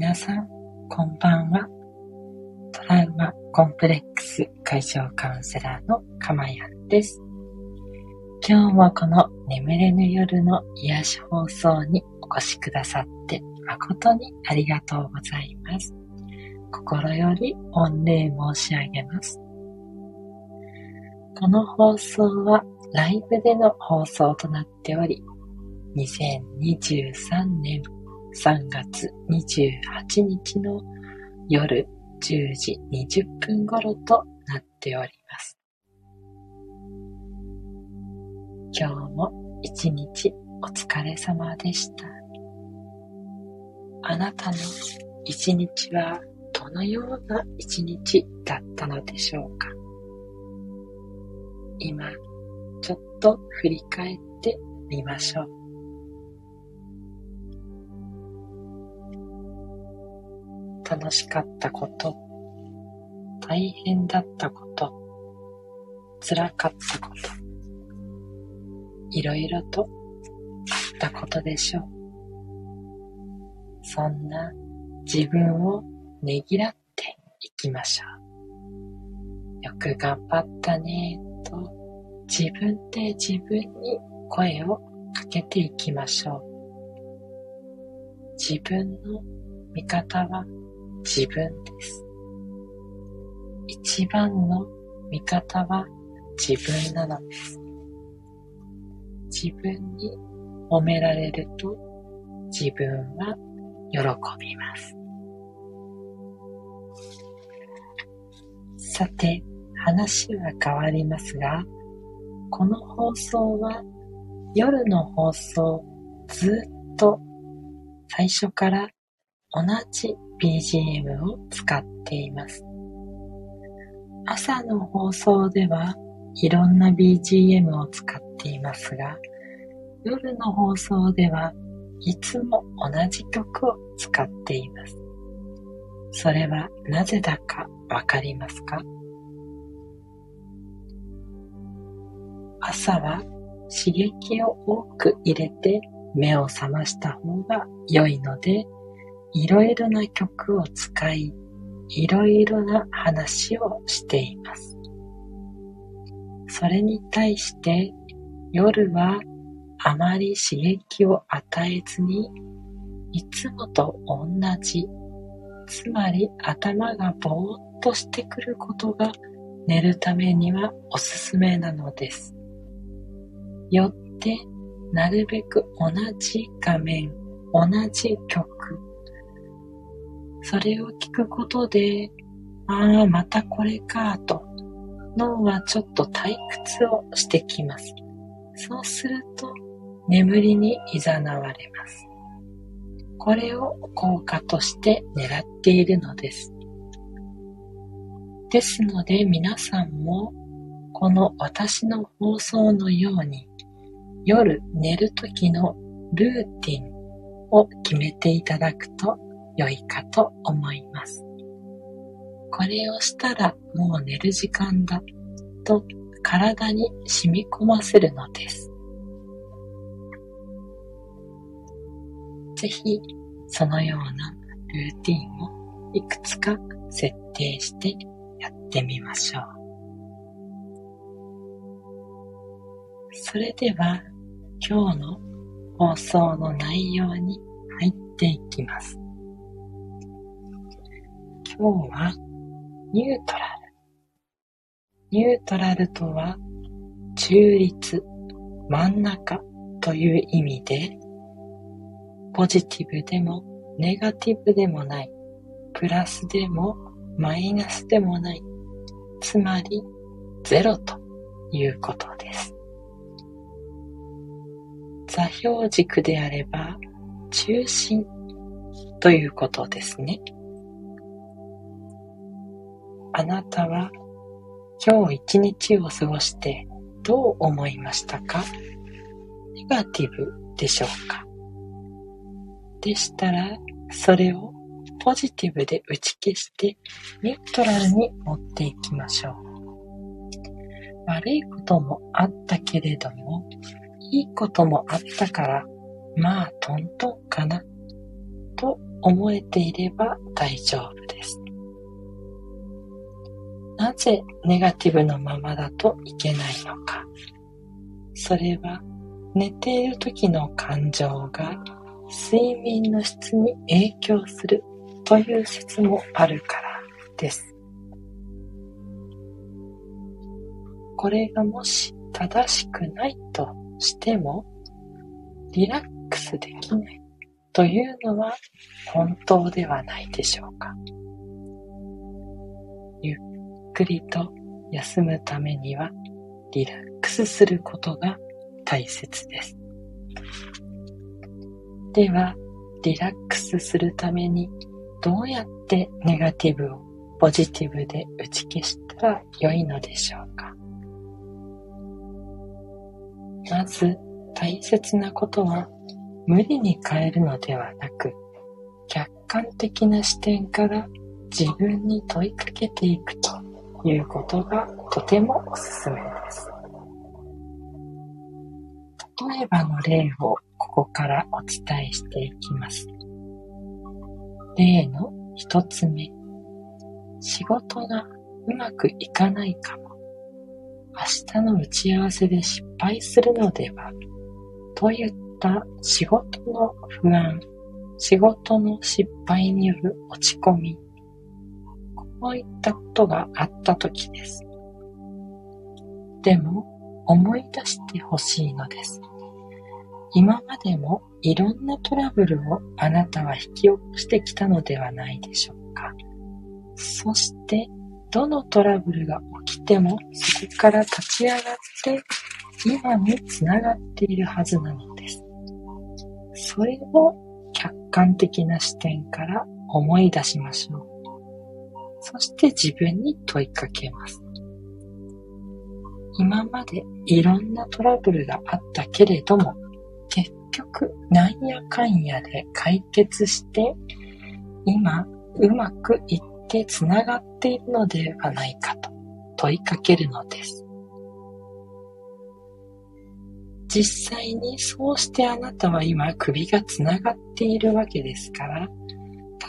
皆さん、こんばんは。トラウマコンプレックス解消カウンセラーのかまやんです。今日もこの眠れぬ夜の癒し放送にお越しくださって誠にありがとうございます。心より御礼申し上げます。この放送はライブでの放送となっており、2023年3月28日の夜10時20分頃となっております。今日も一日お疲れ様でした。あなたの一日はどのような一日だったのでしょうか？今、ちょっと振り返ってみましょう。楽しかったこと、大変だったこと、辛かったこと、いろいろとあったことでしょう。そんな自分をねぎらっていきましょう。よく頑張ったねと自分で自分に声をかけていきましょう。自分の味方は自分です。一番の味方は自分なのです。自分に褒められると自分は喜びます。さて、話は変わりますが、この放送は夜の放送ずっと最初から同じ BGM を使っています。朝の放送ではいろんな BGM を使っていますが、夜の放送ではいつも同じ曲を使っています。それはなぜだかわかりますか？朝は刺激を多く入れて目を覚ました方が良いのでいろいろな曲を使い、いろいろな話をしています。それに対して夜はあまり刺激を与えずにいつもと同じ、つまり頭がぼーっとしてくることが寝るためにはおすすめなのです。よってなるべく同じ画面、同じ曲、それを聞くことで、ああ、またこれかと、脳はちょっと退屈をしてきます。そうすると、眠りに誘われます。これを効果として狙っているのです。ですので皆さんもこの私の放送のように夜寝る時のルーティンを決めていただくと良いかと思います。これをしたらもう寝る時間だと体に染み込ませるのです。ぜひそのようなルーティンをいくつか設定してやってみましょう。それでは今日の放送の内容に入っていきます。今日はニュートラル。ニュートラルとは中立、真ん中という意味で、ポジティブでもネガティブでもない、プラスでもマイナスでもない、つまりゼロということです。座標軸であれば中心ということですね。あなたは今日一日を過ごしてどう思いましたか？ネガティブでしょうか？でしたら、それをポジティブで打ち消してニュートラルに持っていきましょう。悪いこともあったけれども、いいこともあったから、まあトントンかな、と思えていれば大丈夫。なぜネガティブのままだといけないのか。それは寝ている時の感情が睡眠の質に影響するという説もあるからです。これがもし正しくないとしてもリラックスできないというのは本当ではないでしょうか。ゆっくりと休むためにはリラックスすることが大切です。では、リラックスするためにどうやってネガティブをポジティブで打ち消したら良いのでしょうか？まず大切なことは無理に変えるのではなく客観的な視点から自分に問いかけていくということがとてもおすすめです。例えばの例をここからお伝えしていきます。例の一つ目。仕事がうまくいかないかも。明日の打ち合わせで失敗するのではといった仕事の不安、仕事の失敗による落ち込み、こういったことがあった時です。でも思い出してほしいのです。今までもいろんなトラブルをあなたは引き起こしてきたのではないでしょうか。そして、どのトラブルが起きてもそこから立ち上がって今につながっているはずなのです。それを客観的な視点から思い出しましょう。そして自分に問いかけます。今までいろんなトラブルがあったけれども、結局なんやかんやで解決して、今うまくいってつながっているのではないかと問いかけるのです。実際にそうしてあなたは今首がつながっているわけですから、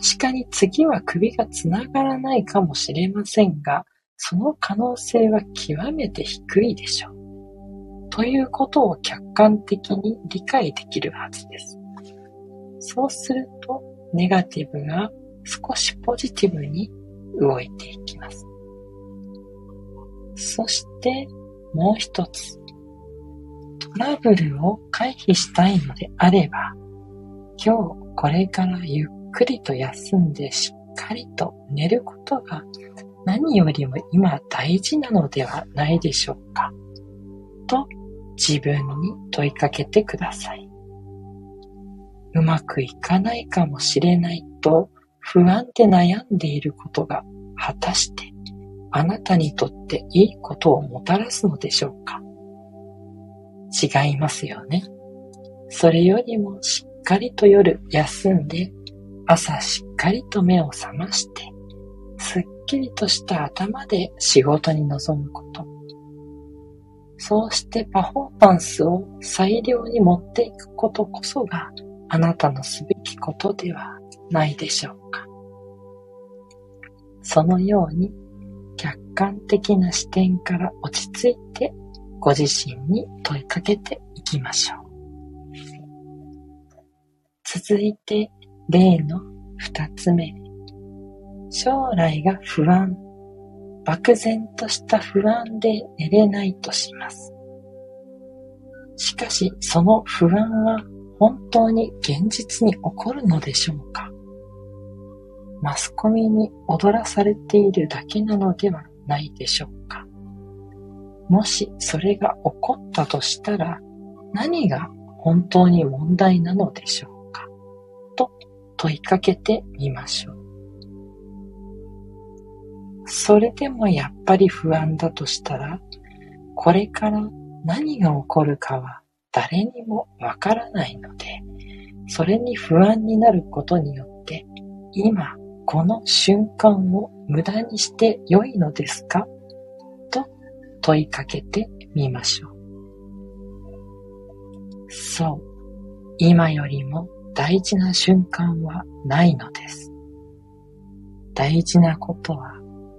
確かに次は首がつながらないかもしれませんが、その可能性は極めて低いでしょう。ということを客観的に理解できるはずです。そうすると、ネガティブが少しポジティブに動いていきます。そして、もう一つ。トラブルを回避したいのであれば、今日これからゆっくりと休んでしっかりと寝ることが何よりも今大事なのではないでしょうか。と自分に問いかけてください。うまくいかないかもしれないと不安で悩んでいることが果たしてあなたにとっていいことをもたらすのでしょうか違いますよね。それよりもしっかりと夜休んで朝しっかりと目を覚ましてすっきりとした頭で仕事に臨むこと。そうしてパフォーマンスを最良に持っていくことこそがあなたのすべきことではないでしょうか。そのように客観的な視点から落ち着いてご自身に問いかけていきましょう。続いて例の二つ目。将来が不安漠然とした不安で寝れないとします。しかし、その不安は本当に現実に起こるのでしょうかマスコミに踊らされているだけなのではないでしょうかもしそれが起こったとしたら何が本当に問題なのでしょう問いかけてみましょう。それでもやっぱり不安だとしたら、これから何が起こるかは誰にもわからないので、それに不安になることによって、今この瞬間を無駄にして良いのですか？と問いかけてみましょう。そう、今よりも大事な瞬間はないのです。大事なことは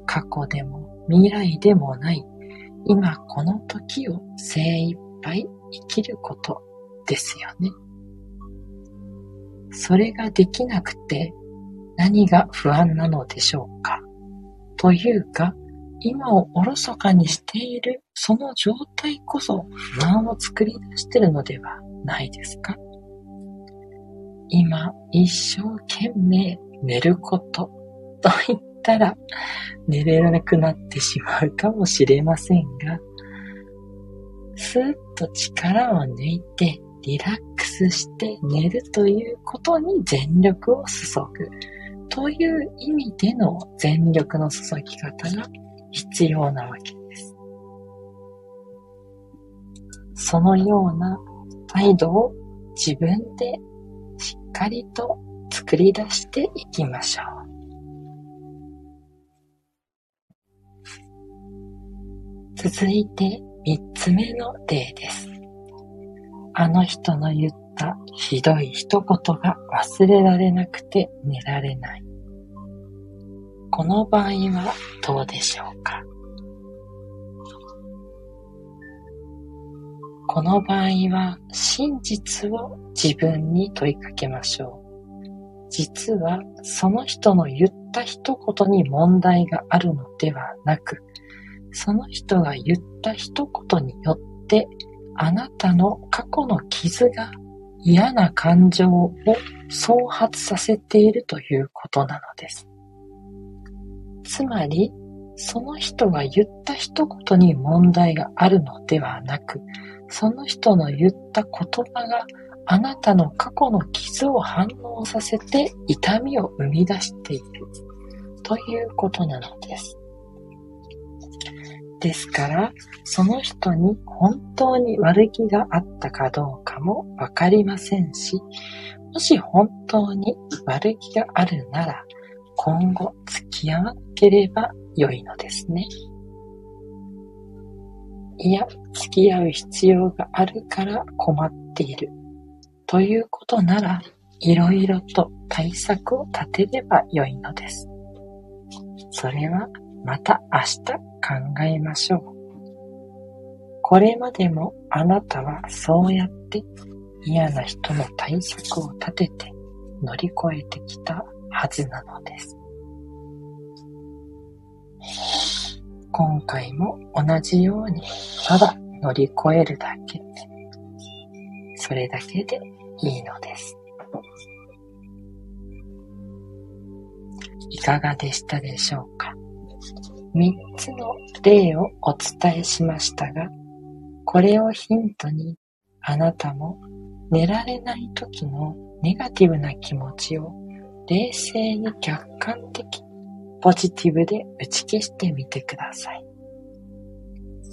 過去でも未来でもない今この時を精一杯生きることですよね。それができなくて何が不安なのでしょうかというか、今をおろそかにしているその状態こそ不安を作り出しているのではないですか今一生懸命寝ること と言ったら寝れなくなってしまうかもしれませんが、スーッと力を抜いてリラックスして寝るということに全力を注ぐという意味での全力の注ぎ方が必要なわけです。そのような態度を自分でかりと作り出していきましょう。続いて三つ目の例です。あの人の言ったひどい一言が忘れられなくて寝られない。この場合はどうでしょうか？この場合は真実を自分に問いかけましょう。実はその人の言った一言に問題があるのではなく、その人が言った一言によってあなたの過去の傷が嫌な感情を創発させているということなのです。つまり、その人が言った一言に問題があるのではなく、その人の言った言葉があなたの過去の傷を反応させて痛みを生み出しているということなのです。ですから、その人に本当に悪気があったかどうかもわかりませんし、もし本当に悪気があるなら、今後付き合わければ良いのですね。いや、付き合う必要があるから困っている。ということなら、いろいろと対策を立てれば良いのです。それはまた明日考えましょう。これまでもあなたはそうやって嫌な人の対策を立てて乗り越えてきたはずなのです。今回も同じようにただ乗り越えるだけ。それだけでいいのです。いかがでしたでしょうか？三つの例をお伝えしましたが、これをヒントにあなたも寝られない時のネガティブな気持ちを冷静に客観的、ポジティブで打ち消してみてください。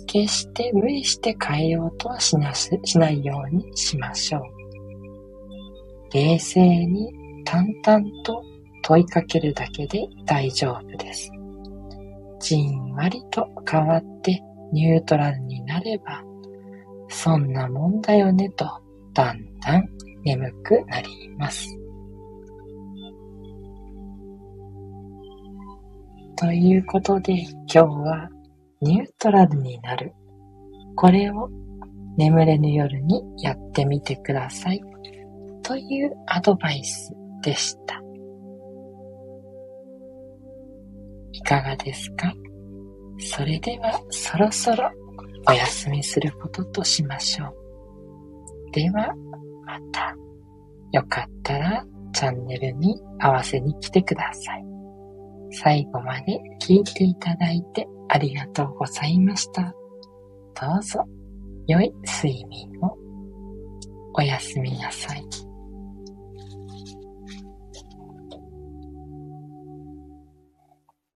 決して無理して変えようとはしなしないようにしましょう。冷静に淡々と問いかけるだけで大丈夫です。じんわりと変わってニュートラルになれば、そんなもんだよねと、だんだん眠くなります。ということで今日はニュートラルになる。これを眠れぬ夜にやってみてください。というアドバイスでした。いかがですか？それではそろそろお休みすることとしましょう。では、また。よかったらチャンネルに合わせに来てください。最後まで聞いていただいてありがとうございました。どうぞ良い睡眠をおやすみなさい。